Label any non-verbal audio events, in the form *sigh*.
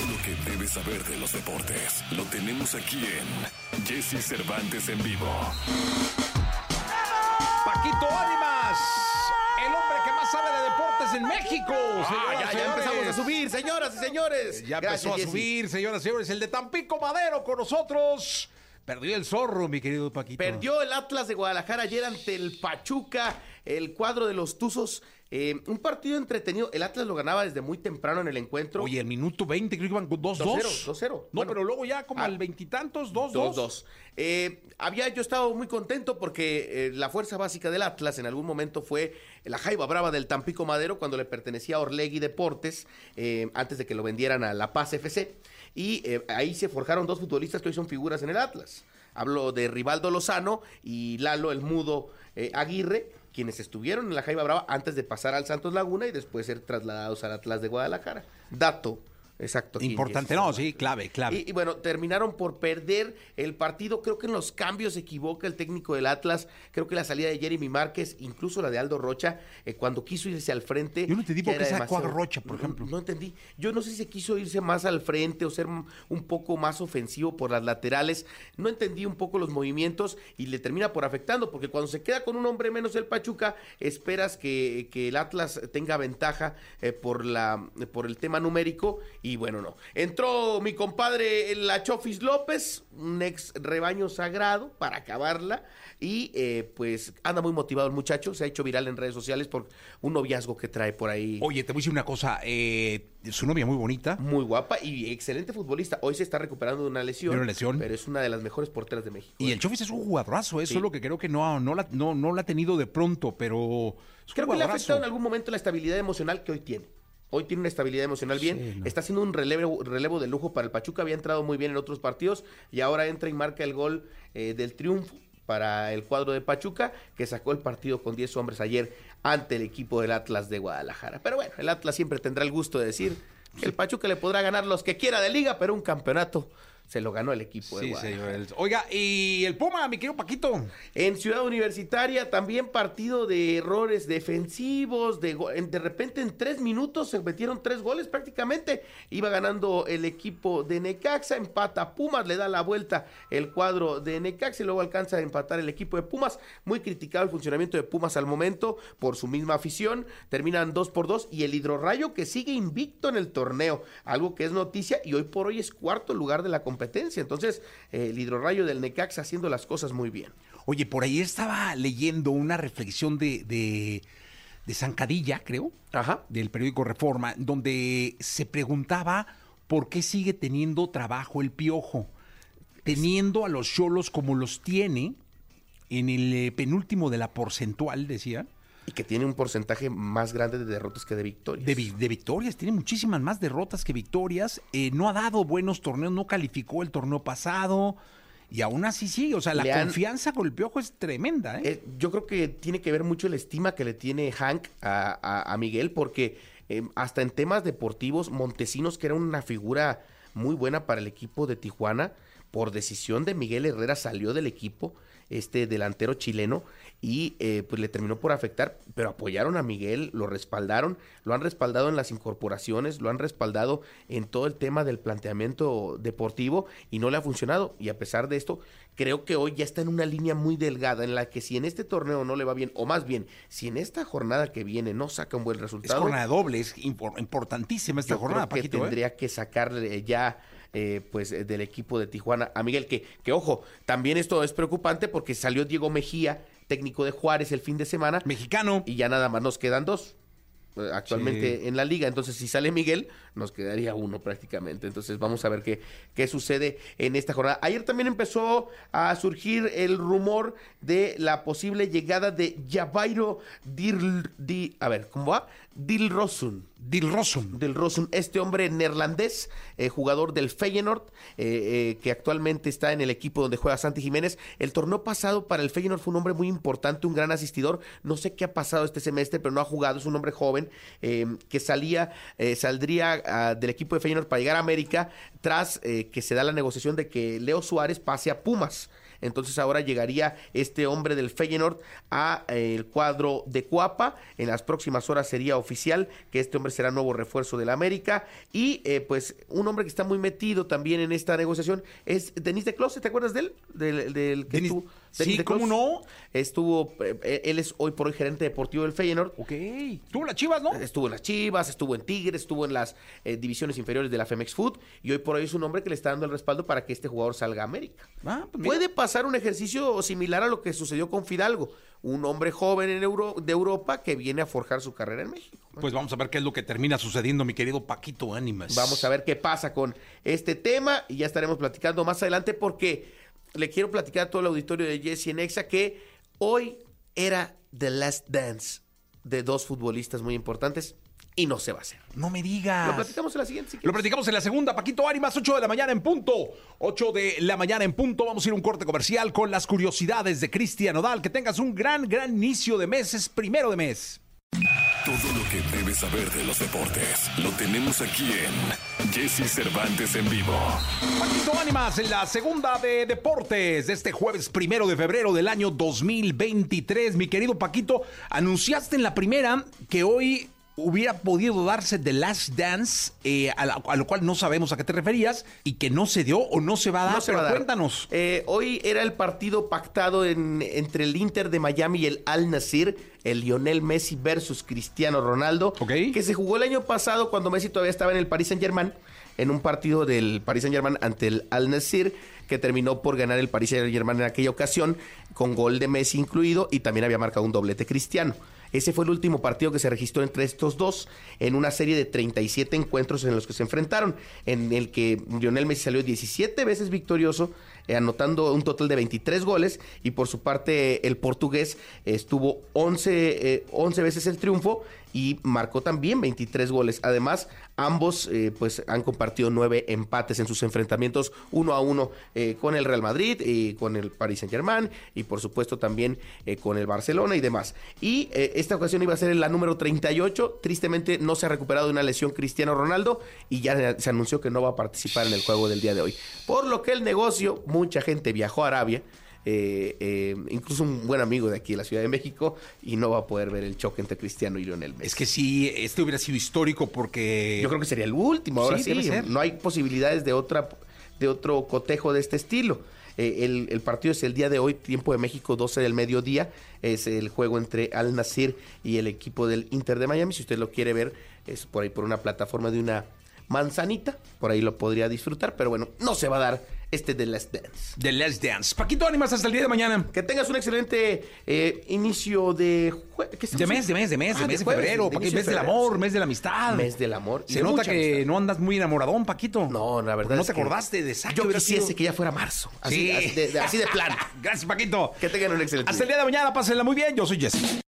Todo lo que debes saber de los deportes lo tenemos aquí en Jesse Cervantes en vivo. Paquito Ánimas, el hombre que más sabe de deportes en México. Ah, ya, empezamos a subir, señoras y señores. Ya Gracias, empezó a subir, señoras y señores. El de Tampico Madero con nosotros. Perdió el zorro, mi querido Paquito. Perdió el Atlas de Guadalajara ayer ante el Pachuca, el cuadro de los Tuzos. Eh, un partido entretenido. El Atlas lo ganaba desde muy temprano en el encuentro. Oye, el minuto 20 creo que iban 2-2. 2-0, 2-0. No, Bueno. pero luego ya como Ah. al veintitantos, 2-2. 2-2. Eh, había yo estado muy contento porque eh, la fuerza básica del Atlas en algún momento fue la Jaiba Brava del Tampico Madero cuando le pertenecía a Orlegui Deportes eh, antes de que lo vendieran a La Paz FC. Y eh, ahí se forjaron dos futbolistas que hoy son figuras en el Atlas. Hablo de Rivaldo Lozano y Lalo el Mudo Aguirre, quienes estuvieron en la Jaiba Brava antes de pasar al Santos Laguna y después ser trasladados al Atlas de Guadalajara. Dato. Exacto. Importante, no, sí, clave, clave. Y, y bueno, terminaron por perder el partido. Creo que en los cambios se equivoca el técnico del Atlas. Creo que la salida de Jeremy Márquez, incluso la de Aldo Rocha, eh, cuando quiso irse al frente. Yo no entendí por qué sacó a Rocha, por ejemplo. No, entendí. Yo no sé si se quiso irse más al frente o ser un poco más ofensivo por las laterales. No entendí un poco los movimientos y le termina por afectando, porque cuando se queda con un hombre menos el Pachuca, esperas que, que el Atlas tenga ventaja eh, por, la, por el tema numérico y bueno, no. Entró mi compadre el Achofis López, un ex rebaño sagrado para acabarla y eh, pues anda muy motivado el muchacho, se ha hecho viral en redes sociales por un noviazgo que trae por ahí. Oye, te voy a decir una cosa. eh, su novia muy bonita. Muy guapa y excelente futbolista. Hoy se está recuperando de una lesión. Una lesión. Pero es una de las mejores porteras de México. Y ¿eh? el Chofis es un jugadorazo, eso Sí. es lo que creo que no, no, la, no, no la ha tenido de pronto, pero Creo que le ha afectado en algún momento la estabilidad emocional que hoy tiene. Hoy tiene una estabilidad emocional bien. Sí, no. Está haciendo un relevo, relevo de lujo para el Pachuca. Había entrado muy bien en otros partidos y ahora entra y marca el gol eh, del triunfo para el cuadro de Pachuca, que sacó el partido con 10 hombres ayer ante el equipo del Atlas de Guadalajara. Pero bueno, el Atlas siempre tendrá el gusto de decir que el Pachuca le podrá ganar los que quiera de liga, pero un campeonato se lo ganó el equipo de Sí, Guadalajara. señor. Oiga, y el Puma, mi querido Paquito. En Ciudad Universitaria también partido de errores defensivos, de, de repente en tres minutos se metieron tres goles prácticamente. Iba ganando el equipo de Necaxa, empata Pumas, le da la vuelta el cuadro de Necaxa y luego alcanza a empatar el equipo de Pumas. Muy criticado el funcionamiento de Pumas al momento por su misma afición. Terminan dos por dos y el Hidrorrayo que sigue invicto en el torneo, algo que es noticia y hoy por hoy es cuarto lugar de la competencia. Entonces eh, el Hidrorrayo del Necaxa haciendo las cosas muy bien. Oye, por ahí estaba leyendo una reflexión de, de, de Zancadilla, creo, Ajá. del periódico Reforma, donde se preguntaba por qué sigue teniendo trabajo el piojo, teniendo a los cholos como los tiene en el eh, penúltimo de la porcentual, decía, Y que tiene un porcentaje más grande de derrotas que de victorias. de, vi- de victorias, tiene muchísimas más derrotas que victorias, eh, no ha dado buenos torneos, no calificó el torneo pasado. Y aún así sí, o sea, la han- confianza con el piojo es tremenda, ¿eh? Eh, yo creo que tiene que ver mucho la estima que le tiene Hank a, a- a Miguel, porque eh, hasta en temas deportivos, Montesinos, que era una figura muy buena para el equipo de Tijuana, por decisión de Miguel Herrera salió del equipo, este delantero chileno, y eh, pues le terminó por afectar, pero apoyaron a Miguel, lo respaldaron, lo han respaldado en las incorporaciones, lo han respaldado en todo el tema del planteamiento deportivo y no le ha funcionado. Y a pesar de esto, creo que hoy ya está en una línea muy delgada en la que si en este torneo no le va bien, o más bien, si en esta jornada que viene no saca un buen Es resultado, jornada doble, es impor- importantísima esta yo jornada, creo que Paquito, ¿eh? tendría que sacarle ya eh, pues eh, del equipo de Tijuana a Miguel, que, que ojo, también esto es preocupante porque salió Diego Mejía, técnico de Juárez el fin de semana, Mexicano. y ya nada más nos quedan dos eh, actualmente Sí. en la liga. Entonces, si sale Miguel, nos quedaría uno prácticamente. Entonces, vamos a ver qué, qué sucede en esta jornada. Ayer también empezó a surgir el rumor de la posible llegada de Javairo Dil, Di- a ver, ¿cómo va? Dilrosun. Dilrosun. Del Rosun, este hombre neerlandés, eh, jugador del Feyenoord, eh, eh, que actualmente está en el equipo donde juega Santi Jiménez. El torneo pasado para el Feyenoord fue un hombre muy importante, un gran asistidor. No sé qué ha pasado este semestre, pero no ha jugado. Es un hombre joven eh, que salía, saldría del equipo de Feyenoord para llegar a América tras eh, que se da la negociación de que Leo Suárez pase a Pumas. Entonces ahora llegaría este hombre del Feyenoord a eh, el cuadro de Cuapa. En las próximas horas sería oficial que este hombre será nuevo refuerzo del América. Y eh, pues un hombre que está muy metido también en esta negociación es Denis de Close, ¿te acuerdas de él? Del, del que Denis- estuvo- sí, de ¿cómo no? Estuvo, eh, él es hoy por hoy gerente deportivo del Feyenoord. Ok. Tú las chivas, ¿no? Estuvo en las Chivas, estuvo en Tigres, estuvo en las eh, divisiones inferiores de la Femex Food y hoy por hoy es un hombre que le está dando el respaldo para que este jugador salga a América. Ah, pues. Puede pasar un ejercicio similar a lo que sucedió con Fidalgo, un hombre joven en Euro- de Europa que viene a forjar su carrera en México. Pues vamos a ver qué es lo que termina sucediendo, mi querido Paquito Ánimas. Vamos a ver qué pasa con este tema y ya estaremos platicando más adelante porque le quiero platicar a todo el auditorio de Jesse en Exa que hoy era The Last Dance de dos futbolistas muy importantes y no se va a hacer. No me digas. Lo platicamos en la siguiente. si Lo platicamos en la segunda, Paquito Ánimas, 8 de la mañana en punto. 8 de la mañana en punto. Vamos a ir a un corte comercial con las curiosidades de Cristian Odal. Que tengas un gran, gran inicio de mes. Es primero de mes. Todo lo que debes saber de los deportes lo tenemos aquí en Jesse Cervantes en vivo. Paquito Ánimas en la segunda de deportes de este jueves primero de febrero del año 2023. Mi querido Paquito, anunciaste en la primera que hoy hubiera podido darse The Last Dance, eh, a, la- a lo cual no sabemos a qué te referías, y que no se dio o no se va a dar. No pero va a dar. cuéntanos. Eh, hoy era el partido pactado en- entre el Inter de Miami y el Al Nasir, el Lionel Messi versus Cristiano Ronaldo, que se jugó el año pasado cuando Messi todavía estaba en el Paris Saint Germain, en un partido del Paris Saint Germain ante el Al Nasir, que terminó por ganar el Paris Saint Germain en aquella ocasión, con gol de Messi incluido, y también había marcado un doblete Cristiano. Ese fue el último partido que se registró entre estos dos en una serie de 37 encuentros en los que se enfrentaron, en el que Lionel Messi salió 17 veces victorioso, eh, anotando un total de 23 goles, y por su parte el portugués estuvo 11, eh, 11 veces el triunfo y marcó también 23 goles. Además, ambos eh, pues han compartido nueve empates en sus enfrentamientos uno a uno eh, con el Real Madrid y con el Paris Saint Germain y por supuesto también eh, con el Barcelona y demás. Y eh, esta ocasión iba a ser la número 38. Tristemente no se ha recuperado de una lesión Cristiano Ronaldo y ya se anunció que no va a participar en el juego del día de hoy. Por lo que el negocio, mucha gente viajó a Arabia. eh, eh, incluso un buen amigo de aquí de la Ciudad de México y no va a poder ver el choque entre Cristiano y Lionel Messi. Es que sí, este hubiera sido histórico porque. Yo creo que sería el último. Ahora Sí, no hay posibilidades de otra de otro cotejo de este estilo. Eh, el, el partido es el día de hoy, tiempo de México, 12 del mediodía. Es el juego entre Al Nasir y el equipo del Inter de Miami. Si usted lo quiere ver, es por ahí por una plataforma de una manzanita. Por ahí lo podría disfrutar. Pero bueno, no se va a dar este de Last Dance. The Let's Dance. Paquito Ánimas hasta el día de mañana. Que tengas un excelente eh, inicio de... jue- ¿qué estamos De mes, de mes, de mes, Ah, de mes de jueves, febrero, de Paquito, mes de del amor, mes de la amistad. Mes del amor Se nota que amistad. no andas muy enamoradón, Paquito. No, la verdad No es te que acordaste de Zac, Yo quisiese sido- que ya fuera marzo. Así, Sí. así de, así de plano. *laughs* Gracias, Paquito. Que tengan un excelente Hasta el día de mañana, pásenla muy bien. Yo soy Jesse.